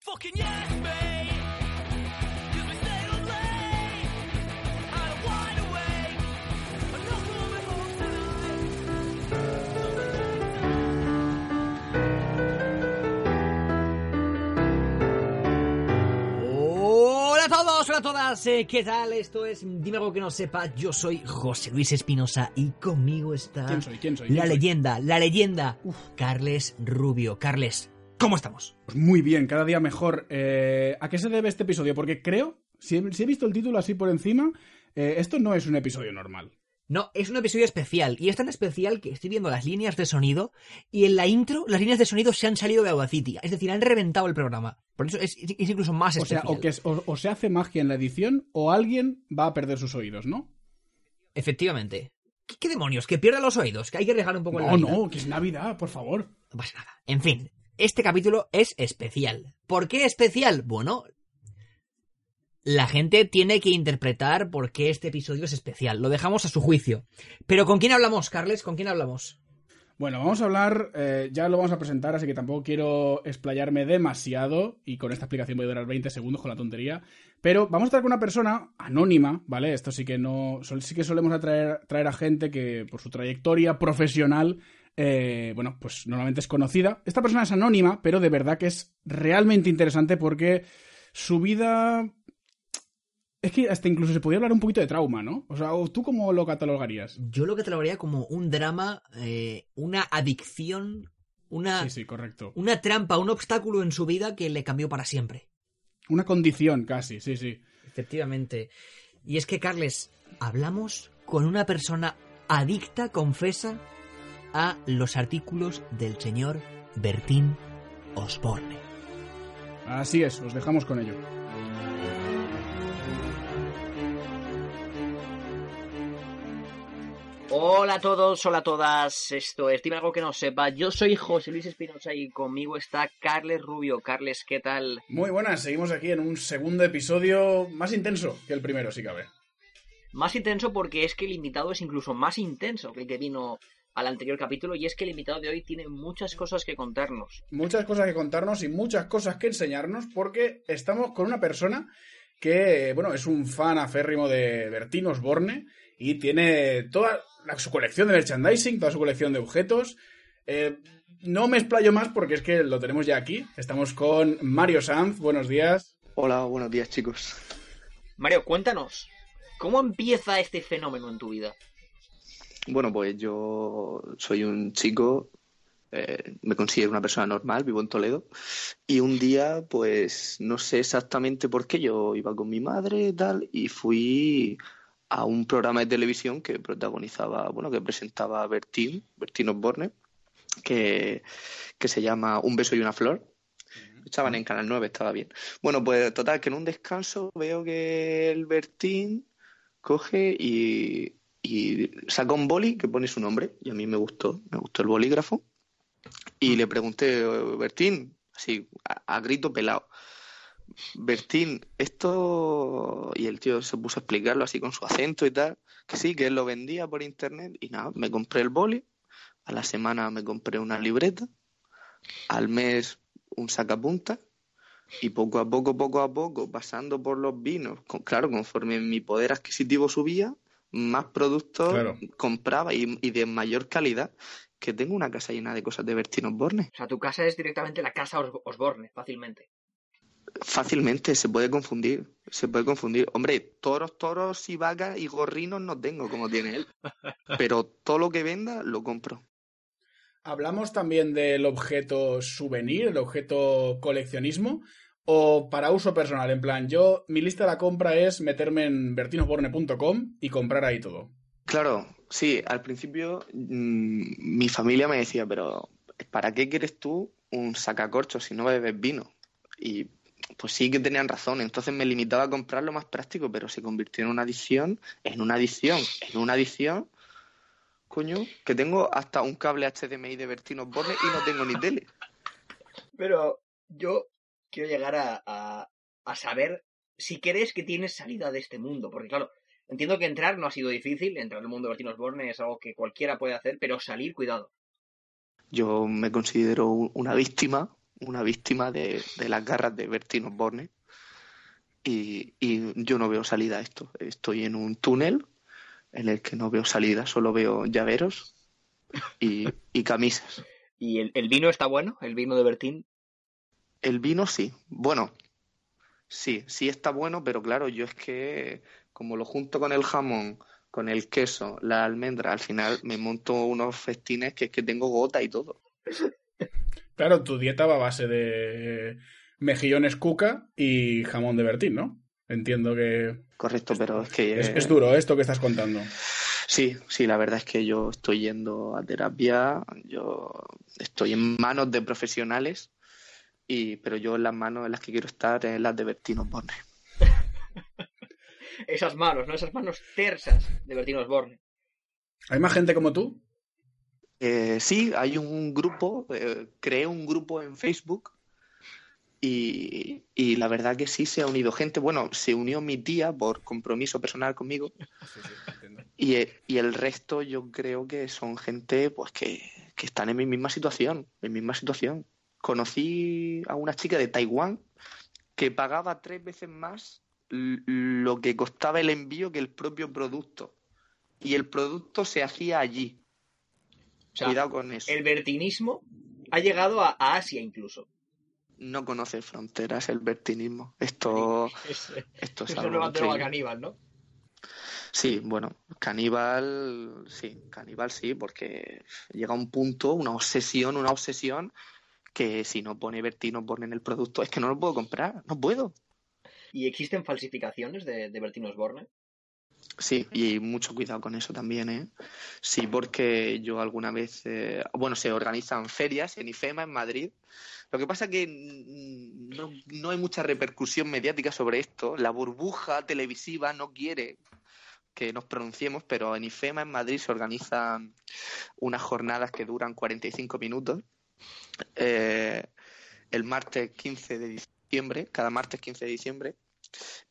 Fucking yes, mate. Hola a todos, hola a todas, eh, ¿qué tal? Esto es Dime algo que no sepa. Yo soy José Luis Espinosa y conmigo está ¿Quién soy? ¿Quién soy? la ¿Quién soy? leyenda, la leyenda, Carles Rubio. Carles, ¿cómo estamos? Pues muy bien, cada día mejor. Eh, ¿A qué se debe este episodio? Porque creo, si he, si he visto el título así por encima, eh, esto no es un episodio normal. No, es un episodio especial y es tan especial que estoy viendo las líneas de sonido y en la intro las líneas de sonido se han salido de Audacity, es decir, han reventado el programa. Por eso es, es incluso más O sea, especial. o, que es- o- o se hace magia en la edición o alguien va a perder sus oídos, ¿no? Efectivamente. ¿Qué, qué demonios? Que pierda los oídos, que hay que arriesgar un poco en la No, no, que es Navidad, por favor. No pasa nada. En fin, este capítulo es especial. ¿Por qué especial? Bueno, la gente tiene que interpretar por qué este episodio es especial. Lo dejamos a su juicio. Pero ¿con quién hablamos, Carles? ¿Con quién hablamos? Bueno, vamos a hablar, eh, ya lo vamos a presentar, así que tampoco quiero explayarme demasiado y con esta explicación voy a durar 20 segundos con la tontería. Pero vamos a estar con una persona anónima, ¿vale? Esto sí que no, sí que solemos atraer, traer a gente que por su trayectoria profesional, eh, bueno, pues normalmente es conocida. Esta persona es anónima, pero de verdad que es realmente interesante porque su vida... Es que hasta incluso se podría hablar un poquito de trauma, ¿no? O sea, ¿tú cómo lo catalogarías? Yo lo catalogaría como un drama, eh, una adicción, una, Sí, sí, correcto. una trampa, un obstáculo en su vida que le cambió para siempre. Una condición casi, sí, sí. Efectivamente. Y es que, Carles, hablamos con una persona adicta, confesa, a los artículos del señor Bertín Osborne. Así es, os dejamos con ello. Hola a todos, hola a todas. Esto es Dime algo que no sepa. Yo soy José Luis Espinosa y conmigo está Carles Rubio. Carles, ¿qué tal? Muy buenas, seguimos aquí en un segundo episodio más intenso que el primero, si cabe. Más intenso porque es que el invitado es incluso más intenso que el que vino al anterior capítulo y es que el invitado de hoy tiene muchas cosas que contarnos. Muchas cosas que contarnos y muchas cosas que enseñarnos porque estamos con una persona que, bueno, es un fan aférrimo de Bertín Osborne y tiene toda la- su colección de merchandising, toda su colección de objetos. Eh, no me explayo más porque es que lo tenemos ya aquí. Estamos con Mario Sanz, buenos días. Hola, buenos días chicos. Mario, cuéntanos, ¿cómo empieza este fenómeno en tu vida? Bueno, pues yo soy un chico, eh, me considero una persona normal, vivo en Toledo, y un día, pues no sé exactamente por qué, yo iba con mi madre y tal, y fui a un programa de televisión que protagonizaba, bueno, que presentaba Bertín, Bertín Osborne, que, que se llama Un beso y una flor. Estaban en Canal 9, estaba bien. Bueno, pues total, que en un descanso veo que el Bertín coge y, y saca un boli que pone su nombre. Y a mí me gustó, me gustó el bolígrafo. Y le pregunté, Bertín, así, a, a grito pelado, Bertín, esto... Y el tío se puso a explicarlo así con su acento y tal, que sí, que él lo vendía por internet. Y nada, me compré el boli, a la semana me compré una libreta, al mes un sacapunta y poco a poco, poco a poco, pasando por los vinos, con- claro, conforme mi poder adquisitivo subía, más productos Claro. compraba y, y de mayor calidad, que tengo una casa llena de cosas de Bertín Osborne. O sea, tu casa es directamente la casa Os- Osborne, fácilmente. Fácilmente se puede confundir, se puede confundir. Hombre, toros, toros y vacas y gorrinos no tengo como tiene él, pero todo lo que venda lo compro. ¿Hablamos también del objeto souvenir, el objeto coleccionismo? ¿O para uso personal? En plan, yo, mi lista de la compra es meterme en bertinosborne.com y comprar ahí todo. Claro, sí, al principio mm, mi familia me decía, pero ¿para qué quieres tú un sacacorchos si no bebes vino? Y pues sí que tenían razón. Entonces me limitaba a comprar lo más práctico, pero se convirtió en una adicción, en una adicción, en una adicción. Coño, que tengo hasta un cable HDMI de Bertino Borne y no tengo ni tele. Pero yo quiero llegar a, a, a saber si crees que tienes salida de este mundo. Porque claro, entiendo que entrar no ha sido difícil, entrar al mundo de Bertino Osborne es algo que cualquiera puede hacer, pero salir, cuidado. Yo me considero un- una víctima, una víctima de, de las garras de Bertino Osborne. Y, y yo no veo salida a esto. Estoy en un túnel en el que no veo salida, solo veo llaveros y, y camisas. ¿Y el, el vino está bueno? ¿El vino de Bertín? El vino sí. Bueno, sí, sí está bueno, pero claro, yo es que como lo junto con el jamón, con el queso, la almendra, al final me monto unos festines que es que tengo gota y todo. Claro, tu dieta va a base de mejillones cuca y jamón de Bertín, ¿no? Entiendo que Correcto, pero es que... es, es duro esto que estás contando. Sí, sí, la verdad es que yo estoy yendo a terapia, yo estoy en manos de profesionales, y, pero yo en las manos en las que quiero estar es las de Bertino Borne. Esas manos, ¿no? Esas manos tersas de Bertín Osborne. ¿Hay más gente como tú? Eh, sí, hay un grupo, eh, creé un grupo en Facebook y, y la verdad que sí se ha unido gente. Bueno, se unió mi tía por compromiso personal conmigo y, y el resto yo creo que son gente pues que, que están en mi misma situación, en mi misma situación. Conocí a una chica de Taiwán que pagaba tres veces más lo que costaba el envío que el propio producto. Y el producto se hacía allí. O sea, Cuidado con eso. el bertinismo ha llegado a, a Asia incluso. No conoce fronteras el bertinismo. Esto, Es, esto es es algo increíble. caníbal, ¿no? Sí, bueno, caníbal, sí, caníbal sí, porque llega un punto, una obsesión, una obsesión, que si no pone Bertino pone en el producto, es que no lo puedo comprar, no puedo. ¿Y existen falsificaciones de, de Bertín Osborne? Sí, y mucho cuidado con eso también, ¿eh? Sí, porque yo alguna vez, eh, bueno, se organizan ferias en IFEMA, en Madrid. Lo que pasa que mm, no, no hay mucha repercusión mediática sobre esto. La burbuja televisiva no quiere que nos pronunciemos, pero en IFEMA, en Madrid, se organizan unas jornadas que duran 45 minutos. Eh, el martes 15 de diciembre, cada martes 15 de diciembre.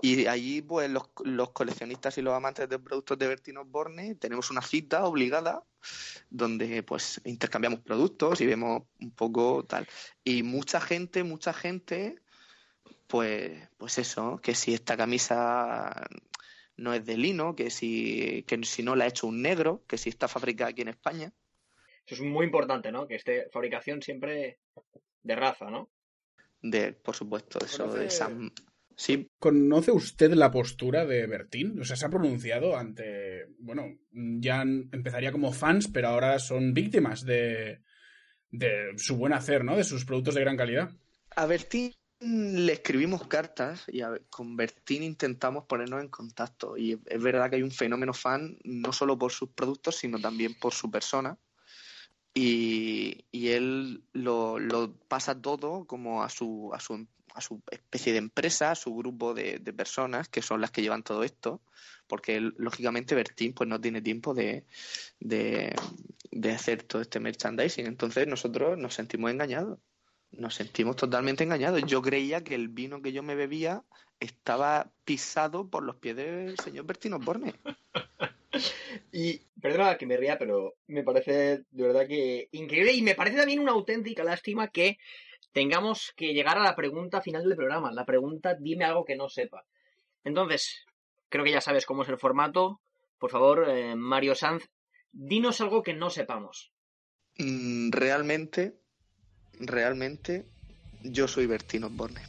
Y allí, pues, los, coleccionistas y los amantes de productos de Bertino Osborne tenemos una cita obligada donde, pues, intercambiamos productos y vemos un poco tal. Y mucha gente, mucha gente, pues, pues eso, que si esta camisa no es de lino, que si, que si no la ha hecho un negro, que si está fabricada aquí en España. Eso es muy importante, ¿no? Que esté fabricación siempre de raza, ¿no? De, por supuesto, eso Conoce- de San... Sí, ¿Conoce usted la postura de Bertín? O sea, se ha pronunciado ante. Bueno, ya empezaría como fans, pero ahora son víctimas de, de su buen hacer, ¿no? De sus productos de gran calidad. A Bertín le escribimos cartas y a- con Bertín intentamos ponernos en contacto. Y es verdad que hay un fenómeno fan no solo por sus productos, sino también por su persona. Y, él lo, pasa todo como a su, a su, a su especie de empresa, a su grupo de, de personas que son las que llevan todo esto. Porque él, lógicamente Bertín pues no tiene tiempo de, de, de hacer todo este merchandising. Entonces nosotros nos sentimos engañados nos sentimos totalmente engañados. Yo creía que el vino que yo me bebía estaba pisado por los pies del señor Bertino Borne. Y perdona que me ría, pero me parece de verdad que increíble y me parece también una auténtica lástima que tengamos que llegar a la pregunta final del programa. La pregunta, dime algo que no sepa. Entonces, creo que ya sabes cómo es el formato. Por favor, eh, Mario Sanz, dinos algo que no sepamos. Mm, Realmente, realmente, yo soy Bertino Borne.